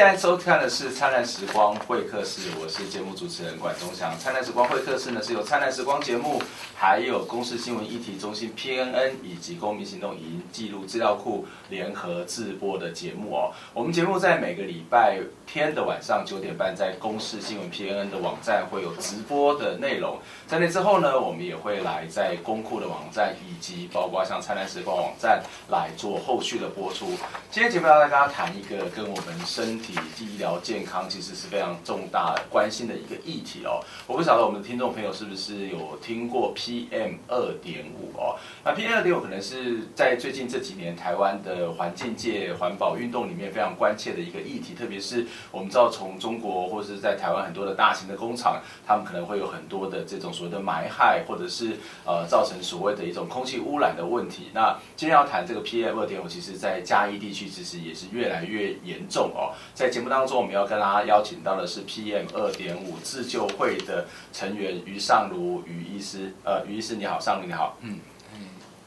现在收看的是《灿烂时光会客室》，我是节目主持人管中祥。《灿烂时光会客室》呢是由《灿烂时光》节目，还有公视新闻议题中心 PNN 以及公民行动影音记录资料库联合制播的节目哦。我们节目在每个礼拜天的晚上九点半，在公视新闻 PNN 的网站会有直播的内容。在那之后呢，我们也会来在公库的网站以及包括像《灿烂时光》网站来做后续的播出。今天节目要来跟大家谈一个跟我们身体医疗健康其实是非常重大关心的一个议题哦。我不晓得我们的听众朋友是不是有听过 PM 二点五哦？那 PM 二点五可能是在最近这几年台湾的环境界环保运动里面非常关切的一个议题，特别是我们知道从中国或是在台湾很多的大型的工厂，他们可能会有很多的这种所谓的霾害，或者是呃造成所谓的一种空气污染的问题。那今天要谈这个 PM 二点五，其实在嘉义地区其实也是越来越严重哦。在节目当中，我们要跟大家邀请到的是 PM 二点五自救会的成员于尚如于医师。呃，于医师你好，尚如你好。嗯，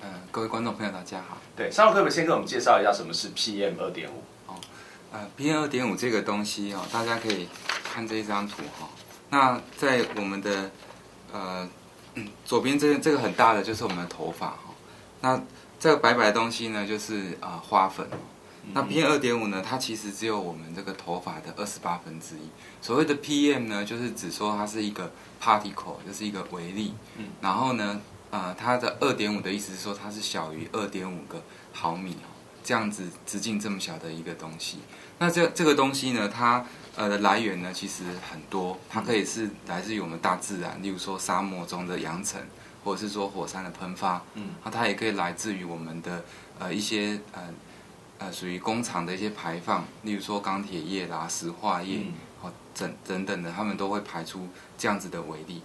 嗯，各位观众朋友大家好。对，尚儒可不可以先跟我们介绍一下什么是 PM 二点五？哦，呃，PM 二点五这个东西哦，大家可以看这一张图哈、哦。那在我们的呃左边这个这个很大的就是我们的头发哈、哦。那这个白白的东西呢，就是啊、呃、花粉。那 PM 二点五呢？它其实只有我们这个头发的二十八分之一。所谓的 PM 呢，就是只说它是一个 particle，就是一个微粒。嗯。然后呢，呃，它的二点五的意思是说它是小于二点五个毫米哦，这样子直径这么小的一个东西。那这这个东西呢，它呃的来源呢其实很多，它可以是来自于我们大自然，例如说沙漠中的扬尘，或者是说火山的喷发。嗯。那它也可以来自于我们的呃一些呃。呃，属于工厂的一些排放，例如说钢铁业啦、石化业，哦，等等等的，他们都会排出这样子的微粒。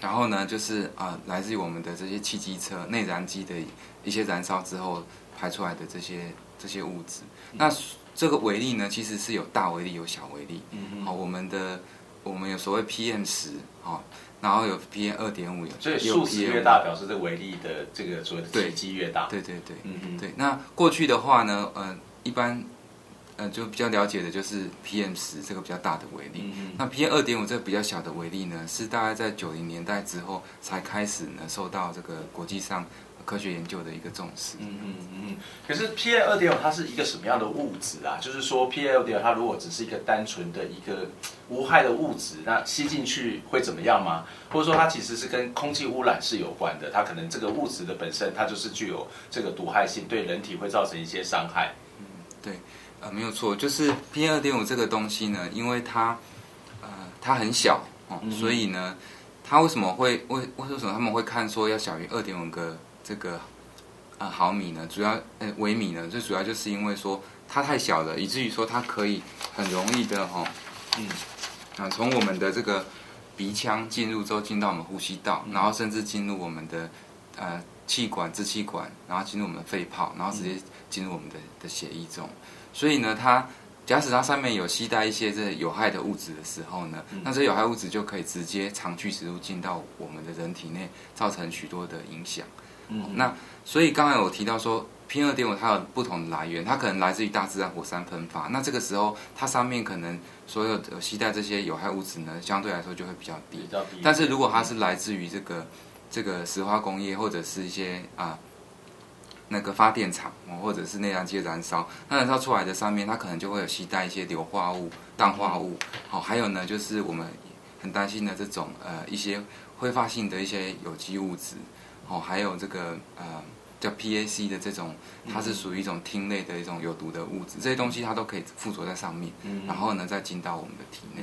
然后呢，就是啊、呃，来自于我们的这些汽机车内燃机的一些燃烧之后排出来的这些这些物质。那这个微粒呢，其实是有大微粒，有小微粒。嗯好、哦，我们的我们有所谓 PM 十，好。然后有 PM 二点五有，所以数值越大，表示这个微粒的这个所谓的体积越大。对对对，嗯嗯对。那过去的话呢，呃，一般呃就比较了解的就是 PM 十这个比较大的微粒。嗯嗯。那 PM 二点五这个比较小的微粒呢，是大概在九零年代之后才开始呢受到这个国际上。科学研究的一个重视。嗯嗯嗯。可是 P L 二点五它是一个什么样的物质啊？就是说 P L 二点五它如果只是一个单纯的一个无害的物质，那吸进去会怎么样吗？或者说它其实是跟空气污染是有关的？它可能这个物质的本身它就是具有这个毒害性，对人体会造成一些伤害。嗯，对，呃，没有错，就是 PM 二点五这个东西呢，因为它呃它很小哦，嗯、所以呢，它为什么会为为什么他们会看说要小于二点五个？这个啊毫米呢，主要呃微米呢，最主要就是因为说它太小了，以至于说它可以很容易的哈、哦，嗯啊从我们的这个鼻腔进入之后进到我们呼吸道，然后甚至进入我们的呃气管支气管，然后进入我们的肺泡，然后直接进入我们的的血液中。所以呢，它假使它上面有携带一些这有害的物质的时候呢，那这有害物质就可以直接长驱直入进到我们的人体内，造成许多的影响。嗯，那所以刚才我提到说，PM 二点五它有不同的来源，它可能来自于大自然火山喷发。那这个时候，它上面可能所有的携带这些有害物质呢，相对来说就会比较低。比较低。但是如果它是来自于这个这个石化工业或者是一些啊那个发电厂或者是内燃机燃烧，那燃烧出来的上面它可能就会有携带一些硫化物、氮化物。好，还有呢就是我们很担心的这种呃一些挥发性的一些有机物质。哦，还有这个呃叫 PAC 的这种，它是属于一种烃类的一种有毒的物质，这些东西它都可以附着在上面，然后呢再进到我们的体内。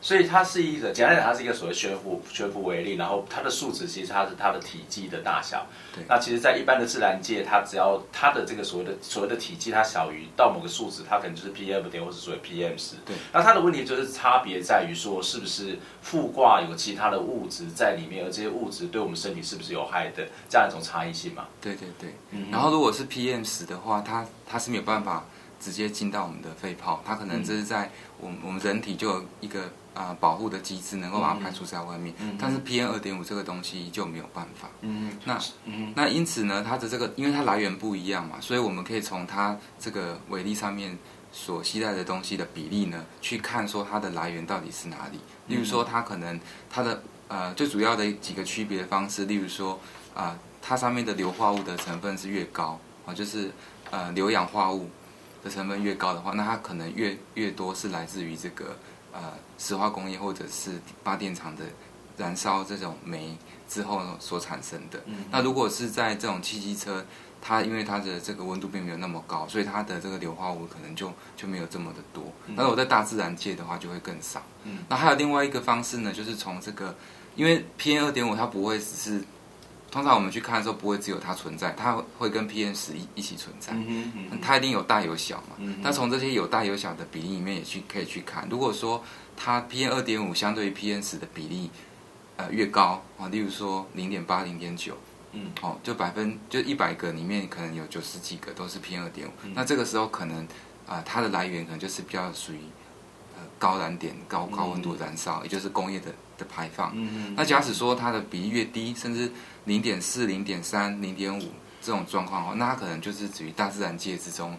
所以它是一个，简单讲，它是一个所谓悬浮悬浮微粒，然后它的数值其实它是它的体积的大小。对。那其实，在一般的自然界，它只要它的这个所谓的所谓的体积它小于到某个数值，它可能就是 PM 点或是所谓 PM 十。对。那它的问题就是差别在于说，是不是附挂有其他的物质在里面，而这些物质对我们身体是不是有害的，这样一种差异性嘛？对对对。嗯。然后如果是 PM 十的话，它它是没有办法直接进到我们的肺泡，它可能这是在我们我们人体就有一个。呃保护的机制，能够把它排除在外面。嗯、但是 PM 二点五这个东西就没有办法。嗯，那嗯那因此呢，它的这个因为它来源不一样嘛，所以我们可以从它这个微粒上面所携带的东西的比例呢，去看说它的来源到底是哪里。例如说，它可能它的呃最主要的几个区别的方式，例如说啊、呃，它上面的硫化物的成分是越高啊，就是呃硫氧化物的成分越高的话，那它可能越越多是来自于这个呃石化工业或者是发电厂的燃烧这种煤之后所产生的。嗯、那如果是在这种汽机车，它因为它的这个温度并没有那么高，所以它的这个硫化物可能就就没有这么的多。那如果在大自然界的话，就会更少。嗯、那还有另外一个方式呢，就是从这个，因为 PM 二点五它不会只是，通常我们去看的时候不会只有它存在，它会跟 PM 十一一起存在。嗯嗯、它一定有大有小嘛。嗯、那从这些有大有小的比例里面也去可以去看，如果说它 PM 二点五相对于 PM 十的比例呃越高啊，例如说零点八、零点九。嗯，哦，就百分就一百个里面可能有九十几个都是 PM 二点五，那这个时候可能啊、呃，它的来源可能就是比较属于呃高燃点、高高温度燃烧，嗯、也就是工业的的排放。那假使说它的比例越低，甚至零点四、零点三、零点五这种状况哦，那它可能就是属于大自然界之中。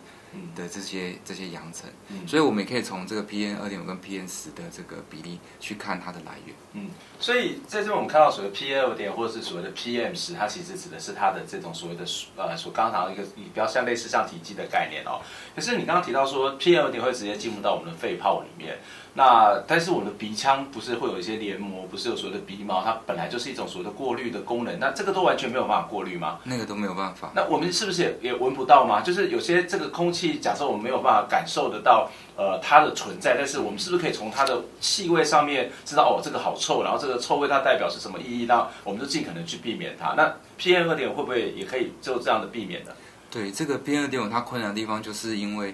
的这些这些扬尘，嗯、所以我们也可以从这个 PM 二点五跟 PM 十的这个比例去看它的来源。嗯，所以在这边我们看到所谓 PM 二点或者是所谓的 PM 十，它其实指的是它的这种所谓的呃所刚刚讲的一个比较像类似像体积的概念哦。可是你刚刚提到说 PM 二点会直接进入到我们的肺泡里面。那但是我们的鼻腔不是会有一些黏膜，不是有所谓的鼻毛，它本来就是一种所谓的过滤的功能。那这个都完全没有办法过滤吗？那个都没有办法。那我们是不是也也闻不到吗？就是有些这个空气，假设我们没有办法感受得到呃它的存在，但是我们是不是可以从它的气味上面知道哦这个好臭，然后这个臭味它代表是什么意义？那我们就尽可能去避免它。那 PM 二点五会不会也可以就这样的避免呢？对，这个 PM 二点五它困难的地方就是因为。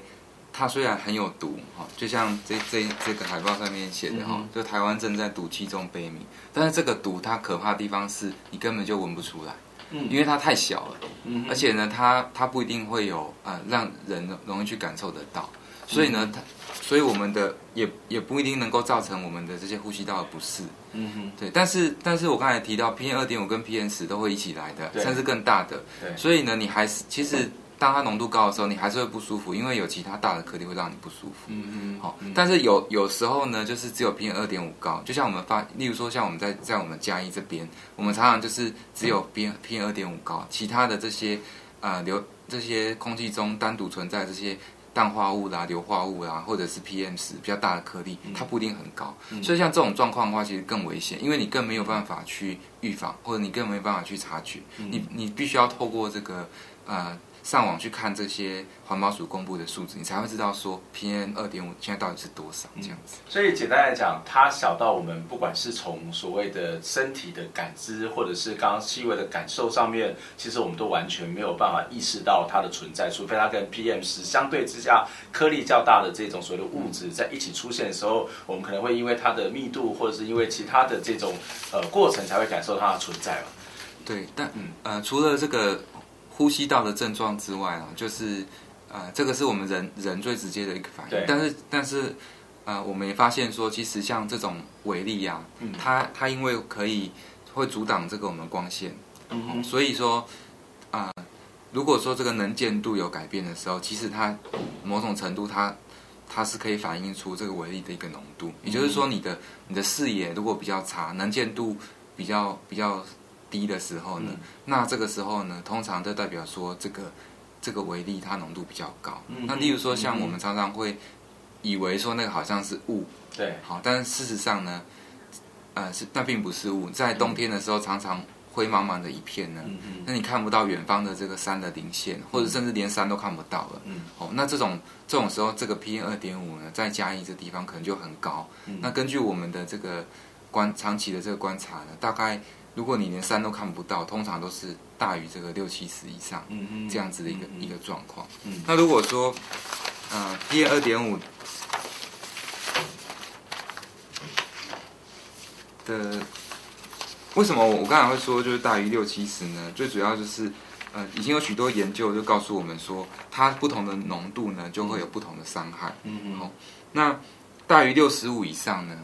它虽然很有毒，哈，就像这这这个海报上面写的哈，就台湾正在毒气中悲鸣。但是这个毒它可怕的地方是你根本就闻不出来，嗯，因为它太小了，嗯，而且呢，它它不一定会有呃让人容易去感受得到，所以呢，它，所以我们的也也不一定能够造成我们的这些呼吸道的不适，嗯哼，对。但是但是我刚才提到 PM 二点五跟 PM 十都会一起来的，甚至更大的，对。所以呢，你还是其实。当它浓度高的时候，你还是会不舒服，因为有其他大的颗粒会让你不舒服。嗯嗯。好，但是有有时候呢，就是只有 PM 二点五高，就像我们发，例如说像我们在在我们嘉义这边，我们常常就是只有 PM PM 二点五高，其他的这些呃流这些空气中单独存在这些氮化物啦、硫化物啦，或者是 PM 十比较大的颗粒，它不一定很高。嗯、所以像这种状况的话，其实更危险，因为你更没有办法去预防，或者你更没有办法去察觉。嗯、你你必须要透过这个呃。上网去看这些环保署公布的数字，你才会知道说 PM 二点五现在到底是多少这样子。所以简单来讲，它小到我们不管是从所谓的身体的感知，或者是刚刚气味的感受上面，其实我们都完全没有办法意识到它的存在，除非它跟 PM 十相对之下颗粒较大的这种所谓的物质在一起出现的时候，我们可能会因为它的密度，或者是因为其他的这种呃过程，才会感受它的存在嘛。对，但嗯呃，除了这个。呼吸道的症状之外啊，就是，呃，这个是我们人人最直接的一个反应。对但是，但是，呃，我们也发现说，其实像这种微粒啊，嗯、它它因为可以会阻挡这个我们光线，嗯，所以说，啊、呃，如果说这个能见度有改变的时候，其实它某种程度它它是可以反映出这个微粒的一个浓度。也就是说，你的你的视野如果比较差，能见度比较比较。低的时候呢，嗯、那这个时候呢，通常就代表说这个这个微粒它浓度比较高。嗯、那例如说，像我们常常会以为说那个好像是雾，对，好，但是事实上呢，呃，是那并不是雾。在冬天的时候，常常灰茫茫的一片呢，那你看不到远方的这个山的零线，或者甚至连山都看不到了。嗯，哦，那这种这种时候，这个 PM 二点五呢，在嘉义这地方可能就很高。嗯、那根据我们的这个观长期的这个观察呢，大概。如果你连山都看不到，通常都是大于这个六七十以上，嗯嗯，这样子的一个、嗯、一个状况。嗯，那如果说，呃，PM 二点五的，为什么我刚才会说就是大于六七十呢？最主要就是，呃，已经有许多研究就告诉我们说，它不同的浓度呢，就会有不同的伤害。嗯嗯。好，那大于六十五以上呢？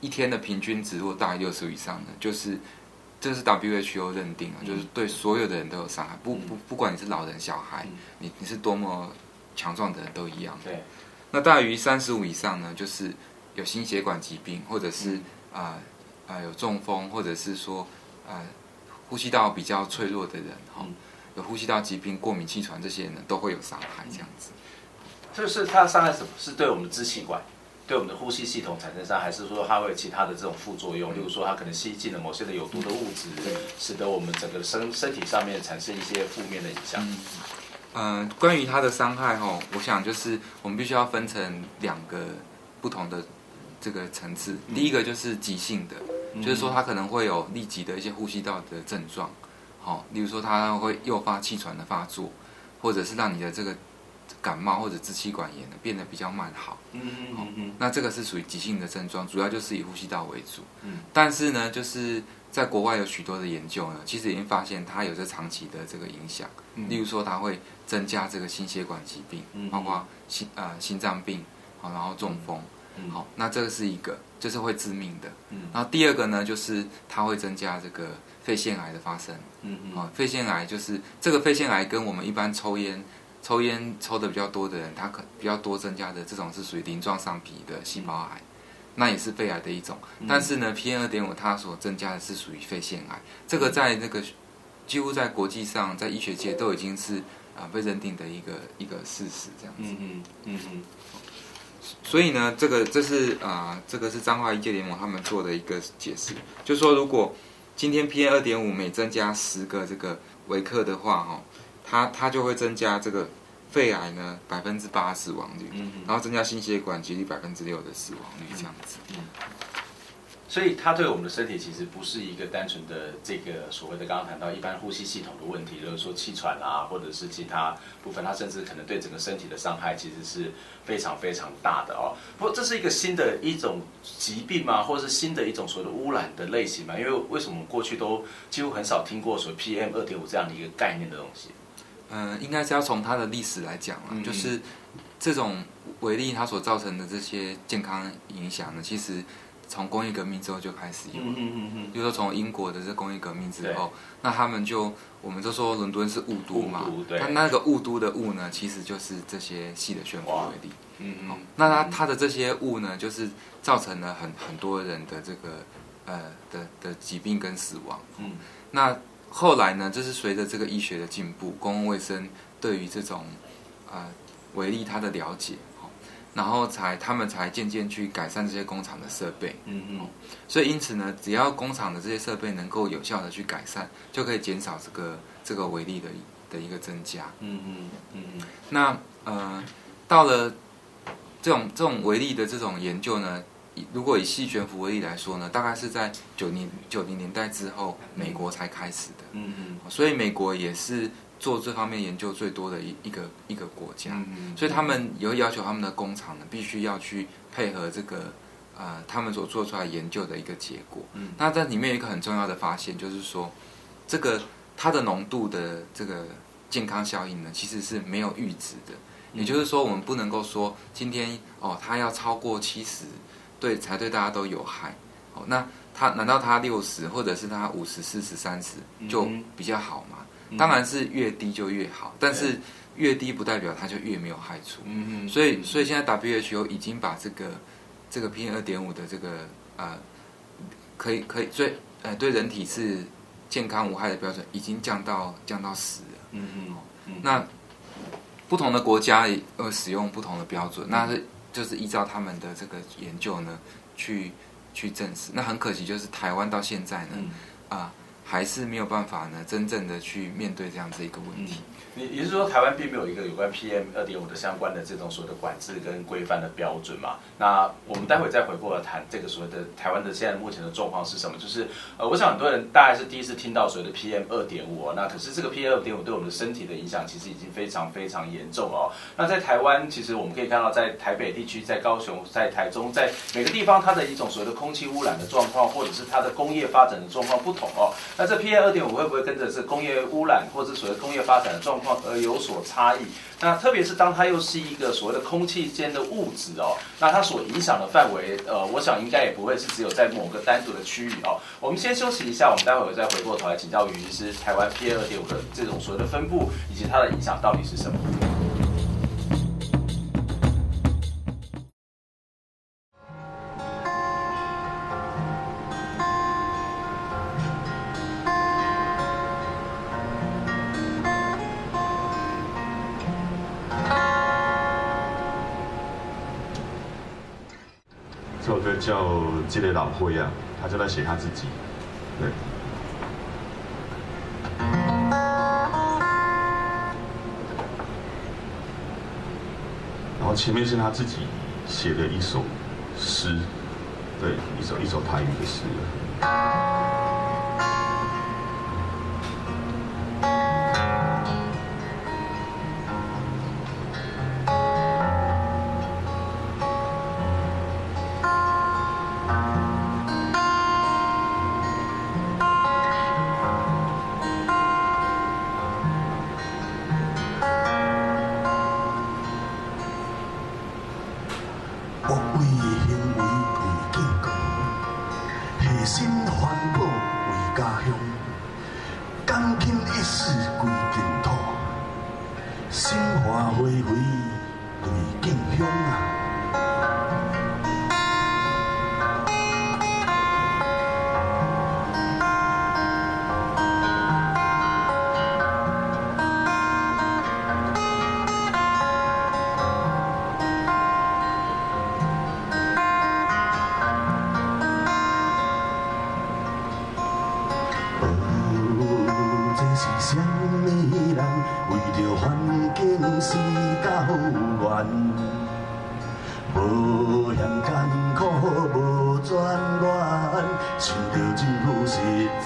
一天的平均值如果大于六十以上的，就是这是 WHO 认定啊，就是对所有的人都有伤害，不不不管你是老人小孩，你你是多么强壮的人都一样。对，那大于三十五以上呢，就是有心血管疾病，或者是啊啊、呃呃、有中风，或者是说啊、呃、呼吸道比较脆弱的人哈、哦，有呼吸道疾病、过敏、气喘这些人呢，都会有伤害这样子。就是它伤害什么？是对我们的支气管？对我们的呼吸系统产生伤害，还是说它会有其他的这种副作用？例如说，它可能吸进了某些的有毒的物质，使得我们整个身身体上面产生一些负面的影响。嗯，呃、关于它的伤害哈，我想就是我们必须要分成两个不同的这个层次。第一个就是急性的，就是说它可能会有立即的一些呼吸道的症状，好，例如说它会诱发气喘的发作，或者是让你的这个。感冒或者支气管炎的变得比较慢好，嗯嗯嗯，那这个是属于急性的症状，主要就是以呼吸道为主，嗯，但是呢，就是在国外有许多的研究呢，其实已经发现它有着长期的这个影响，嗯，例如说它会增加这个心血管疾病，嗯，包括心呃心脏病，好，然后中风，嗯，好，那这个是一个，就是会致命的，嗯，然后第二个呢，就是它会增加这个肺腺癌的发生，嗯嗯，啊，肺腺癌就是这个肺腺癌跟我们一般抽烟。抽烟抽的比较多的人，他可比较多增加的这种是属于鳞状上皮的细胞癌，那也是肺癌的一种。但是呢，PM 二点五它所增加的是属于肺腺癌，这个在那个几乎在国际上，在医学界都已经是啊被认定的一个一个事实这样子。嗯嗯嗯嗯。所以呢，这个这是啊这个是彰化医界联盟他们做的一个解释，就是说如果今天 PM 二点五每增加十个这个维克的话，哈。它它就会增加这个肺癌呢百分之八死亡率，嗯，然后增加心血管疾病百分之六的死亡率这样子。嗯，所以它对我们的身体其实不是一个单纯的这个所谓的刚刚谈到一般呼吸系统的问题，就是说气喘啊，或者是其他部分，它甚至可能对整个身体的伤害其实是非常非常大的哦。不过这是一个新的一种疾病嘛？或者是新的一种所谓的污染的类型嘛？因为为什么我们过去都几乎很少听过所谓 PM 二点五这样的一个概念的东西？嗯、呃，应该是要从它的历史来讲了，嗯，就是这种微粒它所造成的这些健康影响呢，其实从工业革命之后就开始有了。嗯嗯嗯，就是说从英国的这工业革命之后，那他们就我们就说伦敦是雾都嘛，它那个雾都的雾呢，其实就是这些细的悬浮微粒。嗯嗯，那它它的这些雾呢，就是造成了很很多人的这个呃的的疾病跟死亡。嗯，那。后来呢，就是随着这个医学的进步，公共卫生对于这种呃微粒它的了解，然后才他们才渐渐去改善这些工厂的设备。嗯嗯。所以因此呢，只要工厂的这些设备能够有效的去改善，就可以减少这个这个微粒的的一个增加。嗯嗯嗯嗯。那呃，到了这种这种微粒的这种研究呢，如果以细悬浮为例来说呢，大概是在九零九零年代之后，美国才开始的。嗯嗯。所以美国也是做这方面研究最多的一一个一个国家。嗯嗯。所以他们有要求他们的工厂呢，必须要去配合这个呃他们所做出来研究的一个结果。嗯。那在里面有一个很重要的发现，就是说这个它的浓度的这个健康效应呢，其实是没有阈值的。也就是说，我们不能够说今天哦，它要超过七十。对，才对大家都有害。哦，那他难道他六十或者是他五十、四十、三十就比较好吗？嗯？当然是越低就越好，但是越低不代表它就越没有害处。嗯嗯。所以，所以现在 WHO 已经把这个这个 PM 二点五的这个呃，可以可以，所以呃，对人体是健康无害的标准已经降到降到十了。嗯嗯。那不同的国家呃使用不同的标准，那是。就是依照他们的这个研究呢，去去证实。那很可惜，就是台湾到现在呢，啊、嗯呃，还是没有办法呢，真正的去面对这样子一个问题。嗯你也是说，台湾并没有一个有关 PM 二点五的相关的这种所谓的管制跟规范的标准嘛？那我们待会再回过来谈这个所谓的台湾的现在目前的状况是什么？就是呃，我想很多人大概是第一次听到所谓的 PM 二点五，那可是这个 PM 二点五对我们的身体的影响其实已经非常非常严重哦。那在台湾，其实我们可以看到，在台北地区、在高雄、在台中，在每个地方，它的一种所谓的空气污染的状况，或者是它的工业发展的状况不同哦。那这 PM 二点五会不会跟着这工业污染或者所谓工业发展的状况而有所差异？那特别是当它又是一个所谓的空气间的物质哦，那它所影响的范围，呃，我想应该也不会是只有在某个单独的区域哦。我们先休息一下，我们待会儿再回过头来请教于医师，台湾 PM 二点五的这种所谓的分布以及它的影响到底是什么？这个老会啊，他就在写他自己，对。然后前面是他自己写的一首诗，对，一首一首台语的诗。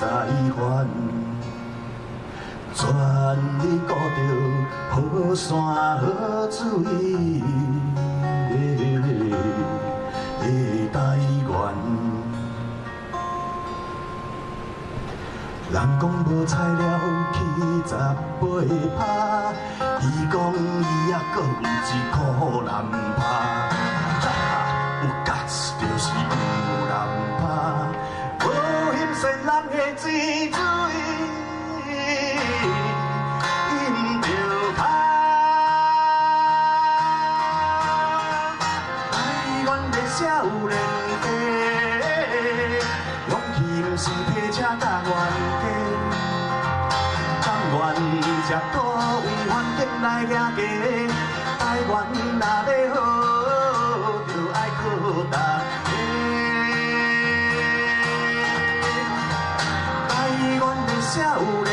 再返，全力顾着好山好水的台湾。人讲无采了七十八拍，伊讲伊还佫有一箍难拍爱靠大家。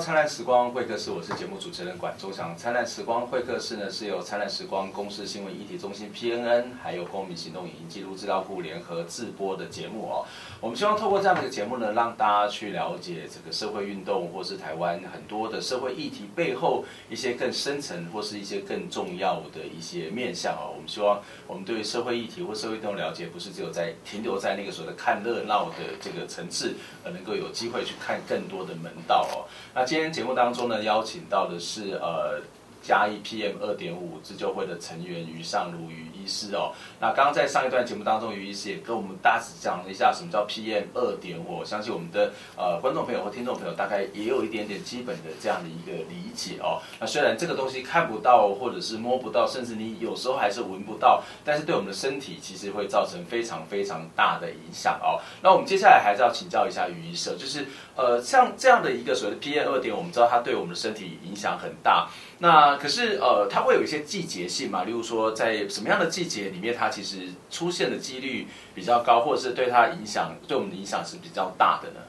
灿烂时光会客室，我是节目主持人管中祥。灿烂时光会客室呢，是由灿烂时光公司新闻议题中心 PNN，还有公民行动影音记录资料库联合制播的节目哦。我们希望透过这样的一个节目呢，让大家去了解这个社会运动，或是台湾很多的社会议题背后一些更深层或是一些更重要的一些面向哦。我们希望我们对社会议题或社会运动了解，不是只有在停留在那个所谓的看热闹的这个层次，而能够有机会去看更多的门道哦。那今天节目当中呢，邀请到的是呃。加一 PM 二点五自救会的成员于尚儒于医师哦，那刚刚在上一段节目当中，于医师也跟我们大致讲了一下什么叫 PM 二点五，相信我们的呃观众朋友和听众朋友大概也有一点点基本的这样的一个理解哦。那虽然这个东西看不到，或者是摸不到，甚至你有时候还是闻不到，但是对我们的身体其实会造成非常非常大的影响哦。那我们接下来还是要请教一下于医师，就是呃像这样的一个所谓的 PM 二点五，我们知道它对我们的身体影响很大。那可是呃，它会有一些季节性嘛？例如说，在什么样的季节里面，它其实出现的几率比较高，或者是对它影响，对我们的影响是比较大的呢？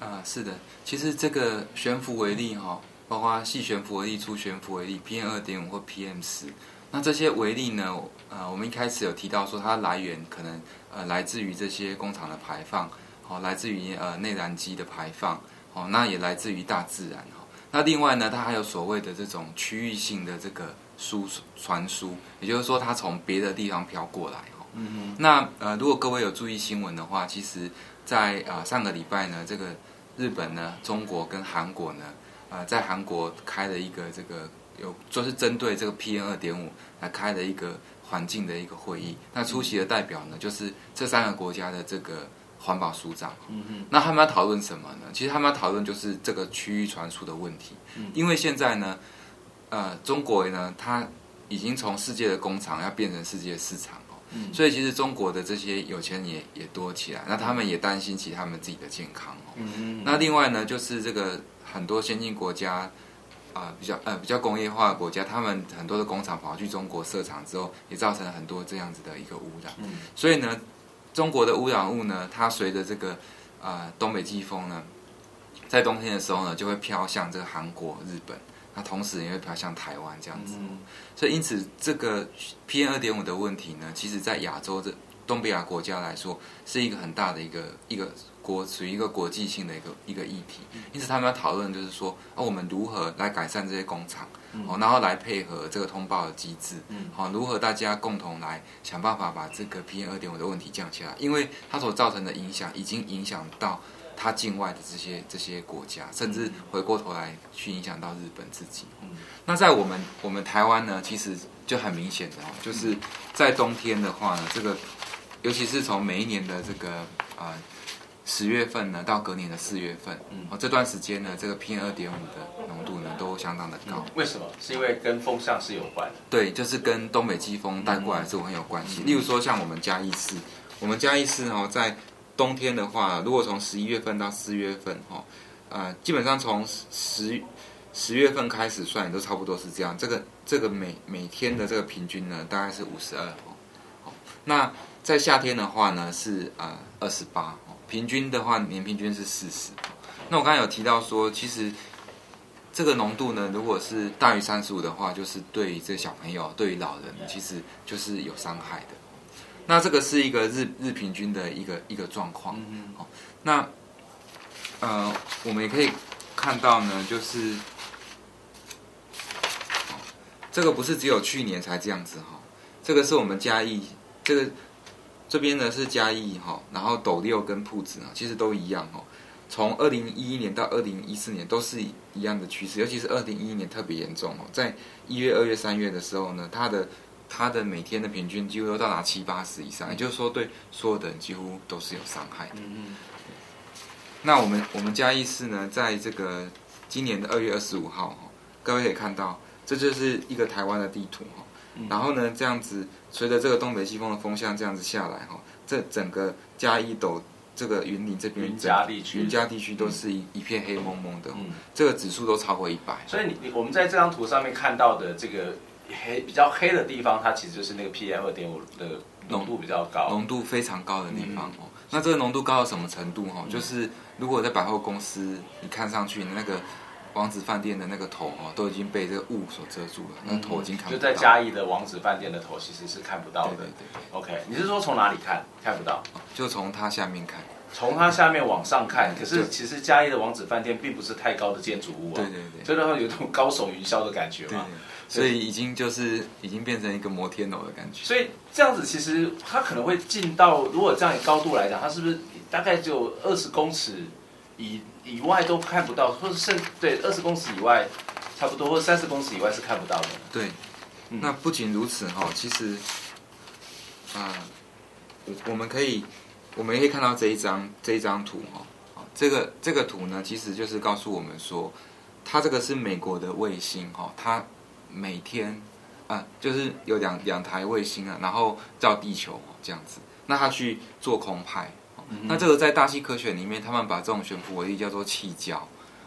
嗯，啊，是的，其实这个悬浮微粒哈，包括细悬浮微粒、粗悬浮微粒、PM 二点五或 PM 十，那这些微粒呢，呃，我们一开始有提到说，它来源可能呃来自于这些工厂的排放，好，来自于呃内燃机的排放，好，那也来自于大自然。那另外呢，它还有所谓的这种区域性的这个输传输，也就是说，它从别的地方飘过来哈。嗯嗯。那呃，如果各位有注意新闻的话，其实在，在啊上个礼拜呢，这个日本呢、中国跟韩国呢，呃，在韩国开了一个这个有就是针对这个 PM 二点五来开了一个环境的一个会议。那出席的代表呢，就是这三个国家的这个。环保署长，嗯嗯，那他们要讨论什么呢？其实他们要讨论就是这个区域传输的问题，嗯，因为现在呢，呃，中国呢，它已经从世界的工厂要变成世界市场哦，嗯，所以其实中国的这些有钱人也也多起来，那他们也担心起他们自己的健康哦，嗯嗯，那另外呢，就是这个很多先进国家啊，呃，比较呃比较工业化的国家，他们很多的工厂跑去中国设厂之后，也造成了很多这样子的一个污染，嗯，所以呢。中国的污染物呢，它随着这个呃东北季风呢，在冬天的时候呢，就会飘向这个韩国、日本，那同时也会飘向台湾这样子。嗯、所以因此，这个 PM 二点五的问题呢，其实在亚洲这东北亚国家来说，是一个很大的一个一个。国属于一个国际性的一个一个议题，因此他们要讨论就是说，哦，我们如何来改善这些工厂，哦，然后来配合这个通报的机制，好，如何大家共同来想办法把这个 PM 二点五的问题降下来，因为它所造成的影响已经影响到它境外的这些这些国家，甚至回过头来去影响到日本自己。那在我们我们台湾呢，其实就很明显的哦，就是在冬天的话呢，这个尤其是从每一年的这个啊。十月份呢，到隔年的四月份，嗯，哦，这段时间呢，这个 PM 二点五的浓度呢，都相当的高。嗯。为什么？是因为跟风向是有关的。对，就是跟东北季风带过来是很有关系。嗯、例如说，像我们嘉义市，我们嘉义市哦，在冬天的话，如果从十一月份到四月份，哦，呃，基本上从十十月份开始算，也都差不多是这样。这个这个每每天的这个平均呢，大概是五十二。哦，那在夏天的话呢，是呃二十八。平均的话，年平均是四十。那我刚才有提到说，其实这个浓度呢，如果是大于三十五的话，就是对于这小朋友、对于老人，其实就是有伤害的。那这个是一个日日平均的一个一个状况。哦，那呃，我们也可以看到呢，就是这个不是只有去年才这样子哈，这个是我们嘉义这个。这边呢是嘉义哈，然后斗六跟铺子呢，其实都一样哈。从二零一一年到二零一四年都是一样的趋势，尤其是二零一一年特别严重哦。在一月、二月、三月的时候呢，它的它的每天的平均几乎都到达七八十以上，也就是说对所有的人几乎都是有伤害的。嗯嗯。那我们我们嘉义市呢，在这个今年的二月二十五号哈，各位可以看到，这就是一个台湾的地图哈。然后呢，这样子随着这个东北季风的风向这样子下来哈，这整个嘉义斗这个云林这边云嘉地区，云嘉地区都是一一片黑蒙蒙的，嗯，这个指数都超过一百。所以你你我们在这张图上面看到的这个黑比较黑的地方，它其实就是那个 PM 二点五的浓度比较高，浓度非常高的地方哦。嗯、那这个浓度高到什么程度哈？嗯、就是如果在百货公司，你看上去那个王子饭店的那个头哦，都已经被这个雾所遮住了，那个头已经看不到。就在嘉义的王子饭店的头其实是看不到的。对对对。OK，你是说从哪里看看不到？就从它下面看。从它下面往上看，可是其实嘉义的王子饭店并不是太高的建筑物啊。对对对。所以它有种高耸云霄的感觉嘛。对。所以已经就是已经变成一个摩天楼的感觉。所以这样子其实它可能会进到，如果这样以高度来讲，它是不是大概只有二十公尺以以外都看不到，或者甚对二十公尺以外差不多，或者三十公尺以外是看不到的。对，嗯、那不仅如此哈，其实啊，我、呃、我们可以我们也可以看到这一张这一张图哈，这个这个图呢，其实就是告诉我们说，它这个是美国的卫星哈，它。每天，啊，就是有两两台卫星啊，然后照地球这样子，那他去做空拍，嗯、那这个在大气科学里面，他们把这种悬浮微粒叫做气胶，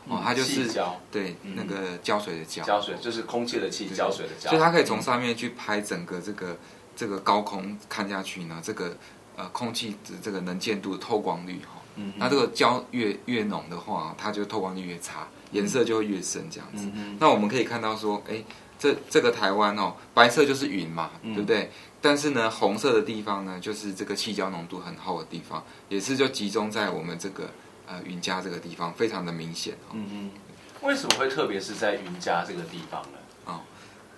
哦、嗯，它就是胶。对、嗯、那个胶水的胶，胶水就是空气的气，胶水的胶，所以它可以从上面去拍整个这个这个高空看下去呢，这个呃空气的这个能见度透光率哈，嗯，那这个胶越越浓的话，它就透光率越差，颜色就会越深这样子，嗯、那我们可以看到说，哎。这这个台湾哦，白色就是云嘛，嗯、对不对？但是呢，红色的地方呢，就是这个气胶浓度很厚的地方，也是就集中在我们这个呃云嘉这个地方，非常的明显。嗯嗯，为什么会特别是在云家这个地方呢？哦，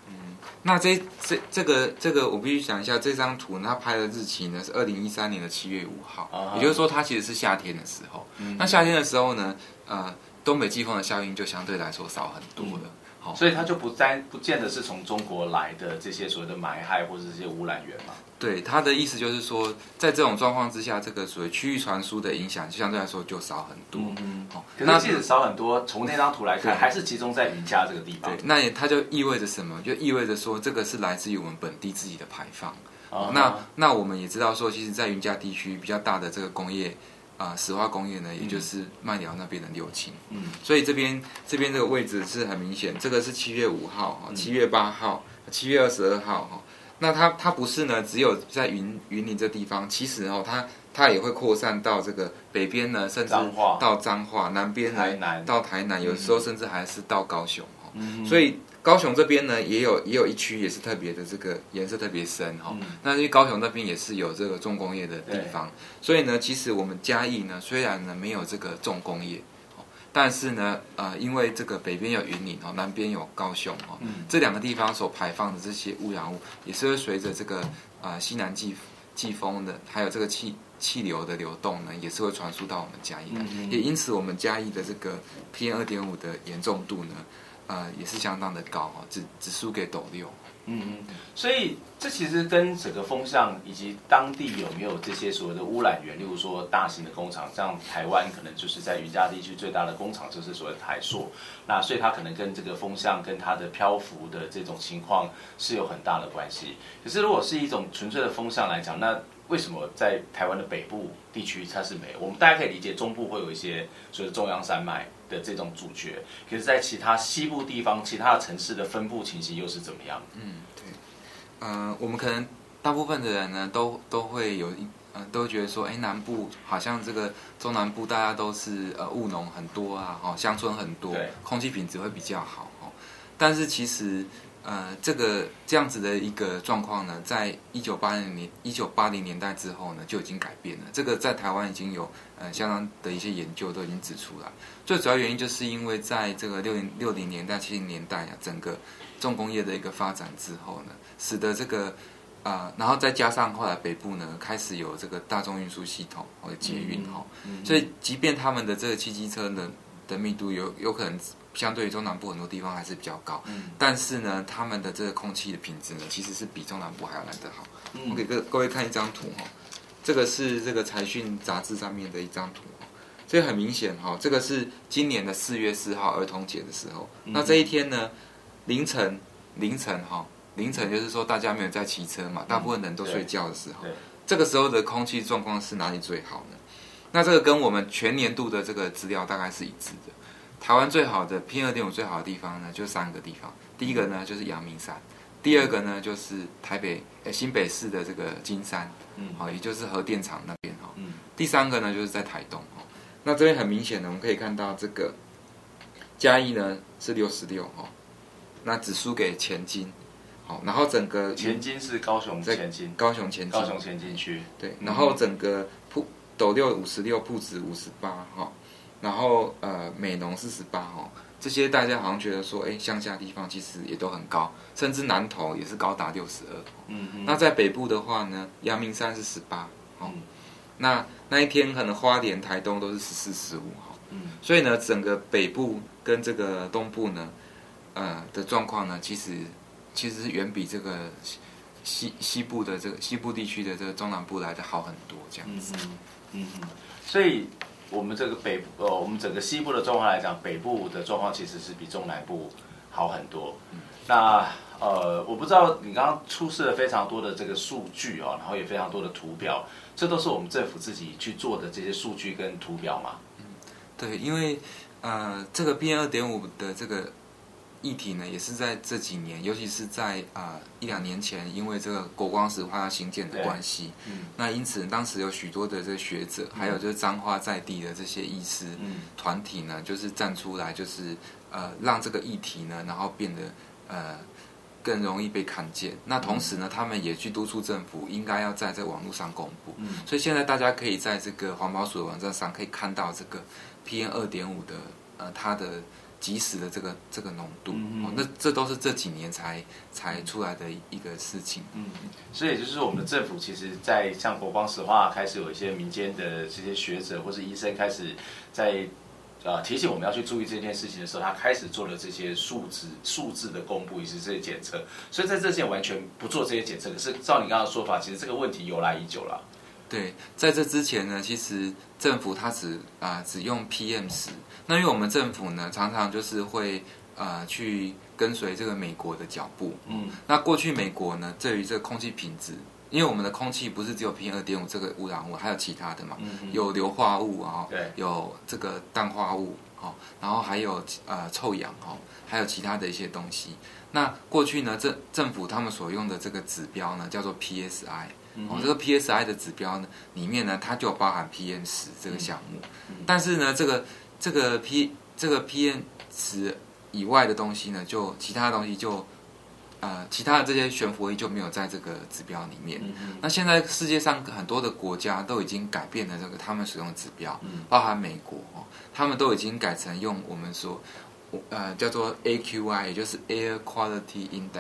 嗯，那这这这个这个我必须讲一下，这张图它拍的日期呢是二零一三年的七月五号，也就是说它其实是夏天的时候。嗯、那夏天的时候呢，呃，东北季风的效应就相对来说少很多了。嗯所以它就不再不见得是从中国来的这些所谓的霾害或者这些污染源嘛？对，他的意思就是说，在这种状况之下，这个所谓区域传输的影响，相对来说就少很多。嗯，好，可是即使少很多，从那张图来看，还是集中在云嘉这个地方。对，那也它就意味着什么？就意味着说，这个是来自于我们本地自己的排放。Uh huh. 那那我们也知道说，其实，在云嘉地区比较大的这个工业。啊，石化工业呢，也就是麦寮那边的六轻，嗯，所以这边这边这个位置是很明显，这个是七月五号哈，七月八号，七月二十二号哈，那它它不是呢，只有在云云林这地方，其实哦，它它也会扩散到这个北边呢，甚至到彰化，南边呢南。到台南，有时候甚至还是到高雄哈，嗯，所以。高雄这边呢，也有也有一区也是特别的，这个颜色特别深哈。嗯、那因为高雄那边也是有这个重工业的地方，所以呢，其实我们嘉义呢，虽然呢没有这个重工业，但是呢，呃，因为这个北边有云林哦，南边有高雄哦，嗯、这两个地方所排放的这些污染物，也是会随着这个啊、呃、西南季季风的，还有这个气气流的流动呢，也是会传输到我们嘉义的。嗯嗯也因此，我们嘉义的这个 PM 二点五的严重度呢。呃，也是相当的高哦，只只输给斗六。嗯嗯，所以这其实跟整个风向以及当地有没有这些所谓的污染源，例如说大型的工厂，像台湾可能就是在云嘉地区最大的工厂就是所谓台塑，那所以它可能跟这个风向跟它的漂浮的这种情况是有很大的关系。可是如果是一种纯粹的风向来讲，那为什么在台湾的北部地区它是没有？我们大家可以理解中部会有一些所谓中央山脉的这种主角，可是，在其他西部地方、其他的城市的分布情形又是怎么样？嗯，对，呃，我们可能大部分的人呢，都都会有一，呃，都会觉得说，哎，南部好像这个中南部大家都是呃务农很多啊，哦，乡村很多，对空气品质会比较好，哦，但是其实。呃，这个这样子的一个状况呢，在一九八零年一九八零年代之后呢，就已经改变了。这个在台湾已经有呃相当的一些研究都已经指出来。最主要原因就是因为在这个六零六零年代七零年代啊，整个重工业的一个发展之后呢，使得这个啊、呃，然后再加上后来北部呢开始有这个大众运输系统或者捷运哈，嗯嗯、所以即便他们的这个汽机车的的密度有有可能。相对于中南部很多地方还是比较高，嗯、但是呢，他们的这个空气的品质呢，其实是比中南部还要来得好。嗯、我给各各位看一张图哈，这个是这个财讯杂志上面的一张图，这个很明显哈，这个是今年的四月四号儿童节的时候，嗯、那这一天呢，凌晨凌晨哈，凌晨就是说大家没有在骑车嘛，大部分人都睡觉的时候，这个时候的空气状况是哪里最好呢？那这个跟我们全年度的这个资料大概是一致的。台湾最好的 PM 二点五最好的地方呢，就三个地方。第一个呢就是阳明山，第二个呢就是台北呃新北市的这个金山，嗯，好，也就是核电厂那边哈。嗯，第三个呢就是在台东哈。那这边很明显的，我们可以看到这个嘉义呢是六十六哈，那只输给前金。好，然后整个前金是高雄前金，高雄前金，高雄前金区。对，然后整个铺斗六五十六，铺子五十八哈，然后呃美浓四十八哈，这些大家好像觉得说，哎，乡下地方其实也都很高，甚至南投也是高达六十二。嗯嗯。那在北部的话呢，阳明山是十八，哦，那那一天可能花莲、台东都是十四、十五哈。嗯。所以呢，整个北部跟这个东部呢，呃的状况呢，其实。其实是远比这个西西部的这个西部地区的这个中南部来的好很多，这样子。嗯嗯嗯。所以，我们这个北呃，我们整个西部的状况来讲，北部的状况其实是比中南部好很多。嗯、那呃，我不知道你刚刚出示了非常多的这个数据哦，然后也非常多的图表，这都是我们政府自己去做的这些数据跟图表嘛？嗯，对，因为呃，这个 PM 二点五的这个。议题呢，也是在这几年，尤其是在啊、呃、一两年前，因为这个国光石化兴建的关系，嗯，那因此当时有许多的这个学者，还有就是彰化在地的这些医师团体呢，就是站出来，就是呃让这个议题呢，然后变得呃更容易被看见。那同时呢，他们也去督促政府应该要在这个网络上公布。嗯，所以现在大家可以在这个环保署的网站上可以看到这个 PM 二点五的呃它的。即时的这个这个浓度，嗯、哦，那这都是这几年才才出来的一个事情。嗯，所以也就是我们的政府，其实，在像国光石化开始有一些民间的这些学者或是医生开始在呃提醒我们要去注意这件事情的时候，他开始做了这些数字数字的公布以及这些检测。所以在这之前完全不做这些检测，可是照你刚刚的说法，其实这个问题由来已久了。对，在这之前呢，其实政府它只啊、呃、只用 PM 十。那因为我们政府呢，常常就是会呃去跟随这个美国的脚步。嗯。那过去美国呢，对于这个空气品质，因为我们的空气不是只有 PM 二点五这个污染物，还有其他的嘛。嗯。有硫化物啊，对。有这个氮化物，哦，然后还有呃臭氧，哦，还有其他的一些东西。那过去呢，政政府他们所用的这个指标呢，叫做 PSI。哦，这个 PSI 的指标呢，里面呢，它就包含 PM 十这个项目。但是呢，这个这个 P 这个 PM 十以外的东西呢，就其他的东西就呃，其他的这些悬浮物就没有在这个指标里面。那现在世界上很多的国家都已经改变了这个他们使用的指标，包含美国哦，他们都已经改成用我们说呃叫做 AQI，也就是 Air Quality Index。